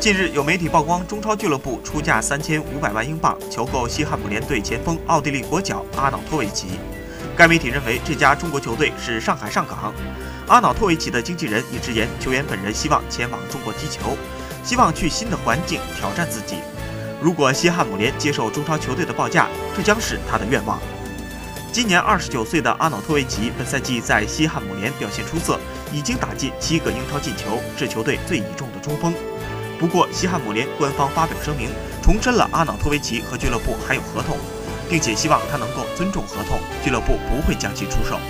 近日有媒体曝光，中超俱乐部出价三千五百万英镑求购西汉姆联队前锋奥地利国脚阿瑙托维奇。该媒体认为这家中国球队是上海上港。阿瑙托维奇的经纪人也直言，球员本人希望前往中国踢球，希望去新的环境挑战自己。如果西汉姆联接受中超球队的报价，这将是他的愿望。今年二十九岁的阿瑙托维奇本赛季在西汉姆联表现出色，已经打进七个英超进球，是球队最倚重的中锋。不过，西汉姆联官方发表声明，重申了阿瑙托维奇和俱乐部还有合同，并且希望他能够尊重合同，俱乐部不会将其出售。